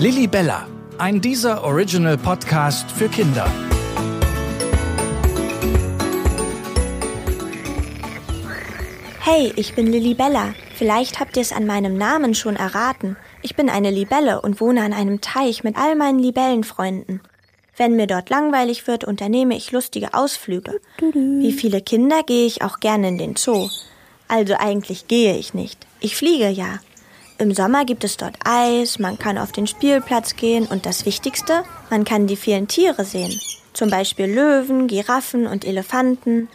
Lilly Bella, ein dieser Original Podcast für Kinder. Hey, ich bin Lilly Bella. Vielleicht habt ihr es an meinem Namen schon erraten. Ich bin eine Libelle und wohne an einem Teich mit all meinen Libellenfreunden. Wenn mir dort langweilig wird, unternehme ich lustige Ausflüge. Wie viele Kinder gehe ich auch gerne in den Zoo. Also eigentlich gehe ich nicht. Ich fliege ja. Im Sommer gibt es dort Eis, man kann auf den Spielplatz gehen und das Wichtigste, man kann die vielen Tiere sehen. Zum Beispiel Löwen, Giraffen und Elefanten.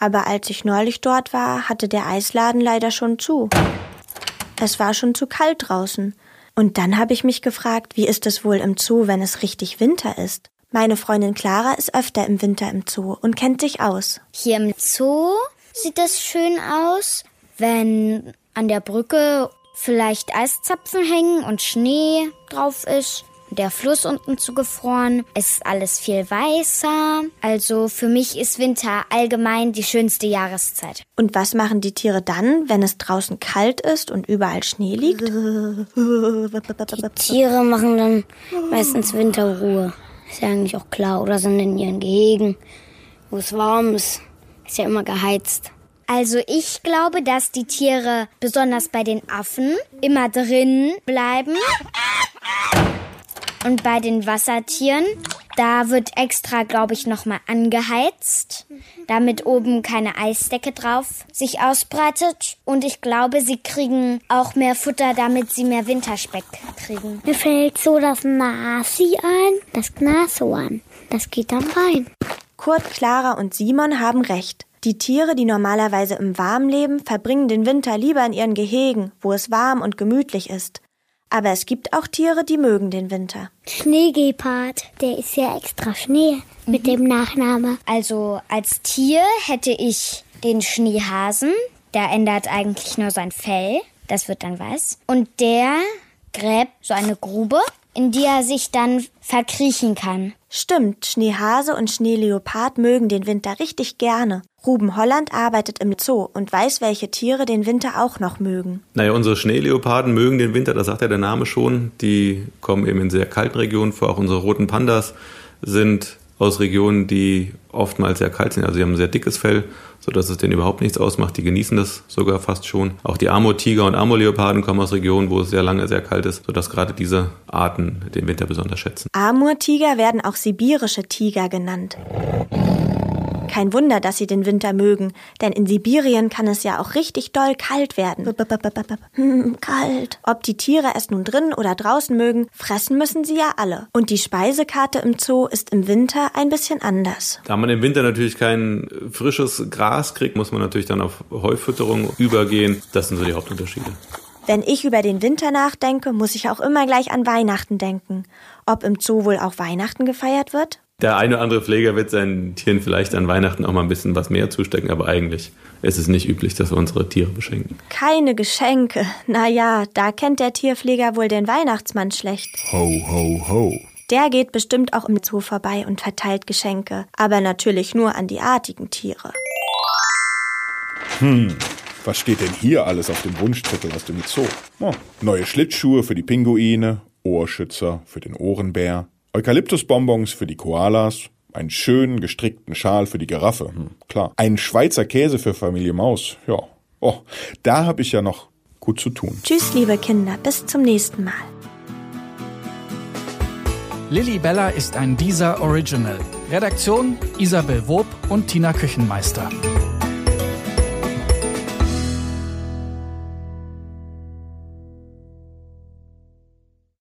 Aber als ich neulich dort war, hatte der Eisladen leider schon zu. Es war schon zu kalt draußen. Und dann habe ich mich gefragt, wie ist es wohl im Zoo, wenn es richtig Winter ist? Meine Freundin Clara ist öfter im Winter im Zoo und kennt sich aus. Hier im Zoo sieht es schön aus, wenn an der Brücke vielleicht Eiszapfen hängen und Schnee drauf ist der Fluss unten zugefroren. Es ist alles viel weißer. Also für mich ist Winter allgemein die schönste Jahreszeit. Und was machen die Tiere dann, wenn es draußen kalt ist und überall Schnee liegt? Die Tiere machen dann meistens Winterruhe. Ist ja eigentlich auch klar. Oder sind in ihren Gehegen, wo es warm ist. Ist ja immer geheizt. Also ich glaube, dass die Tiere, besonders bei den Affen, immer drin bleiben. Und bei den Wassertieren, da wird extra, glaube ich, nochmal angeheizt, damit oben keine Eisdecke drauf sich ausbreitet. Und ich glaube, sie kriegen auch mehr Futter, damit sie mehr Winterspeck kriegen. Mir fällt so das Nasi ein, das Nashorn. Das geht dann rein. Kurt, Clara und Simon haben recht. Die Tiere, die normalerweise im Warm leben, verbringen den Winter lieber in ihren Gehegen, wo es warm und gemütlich ist. Aber es gibt auch Tiere, die mögen den Winter. Schneegepard, der ist ja extra Schnee mit mhm. dem Nachname. Also als Tier hätte ich den Schneehasen, der ändert eigentlich nur sein Fell, das wird dann weiß. Und der gräbt so eine Grube, in die er sich dann verkriechen kann. Stimmt, Schneehase und Schneeleopard mögen den Winter richtig gerne. Ruben Holland arbeitet im Zoo und weiß, welche Tiere den Winter auch noch mögen. Naja, unsere Schneeleoparden mögen den Winter, das sagt ja der Name schon. Die kommen eben in sehr kalten Regionen vor. Auch unsere roten Pandas sind aus Regionen, die oftmals sehr kalt sind. Also sie haben ein sehr dickes Fell, sodass es denen überhaupt nichts ausmacht. Die genießen das sogar fast schon. Auch die Amur-Tiger und Amur-Leoparden kommen aus Regionen, wo es sehr lange sehr kalt ist, sodass gerade diese Arten den Winter besonders schätzen. Amur-Tiger werden auch sibirische Tiger genannt. Kein Wunder, dass sie den Winter mögen, denn in Sibirien kann es ja auch richtig doll kalt werden. Hm, kalt. Ob die Tiere es nun drin oder draußen mögen, fressen müssen sie ja alle. Und die Speisekarte im Zoo ist im Winter ein bisschen anders. Da man im Winter natürlich kein frisches Gras kriegt, muss man natürlich dann auf Heufütterung übergehen. Das sind so die Hauptunterschiede. Wenn ich über den Winter nachdenke, muss ich auch immer gleich an Weihnachten denken. Ob im Zoo wohl auch Weihnachten gefeiert wird? Der eine oder andere Pfleger wird seinen Tieren vielleicht an Weihnachten auch mal ein bisschen was mehr zustecken, aber eigentlich ist es nicht üblich, dass wir unsere Tiere beschenken. Keine Geschenke. Naja, da kennt der Tierpfleger wohl den Weihnachtsmann schlecht. Ho, ho, ho. Der geht bestimmt auch im Zoo vorbei und verteilt Geschenke, aber natürlich nur an die artigen Tiere. Hm, was steht denn hier alles auf dem Wunschzettel aus dem Zoo? Oh, neue Schlittschuhe für die Pinguine, Ohrschützer für den Ohrenbär, Eukalyptusbonbons für die Koalas, einen schönen gestrickten Schal für die Giraffe, hm, klar. Einen Schweizer Käse für Familie Maus, ja. Oh, da habe ich ja noch gut zu tun. Tschüss, liebe Kinder, bis zum nächsten Mal. Lilly Bella ist ein Dieser Original. Redaktion Isabel Wob und Tina Küchenmeister.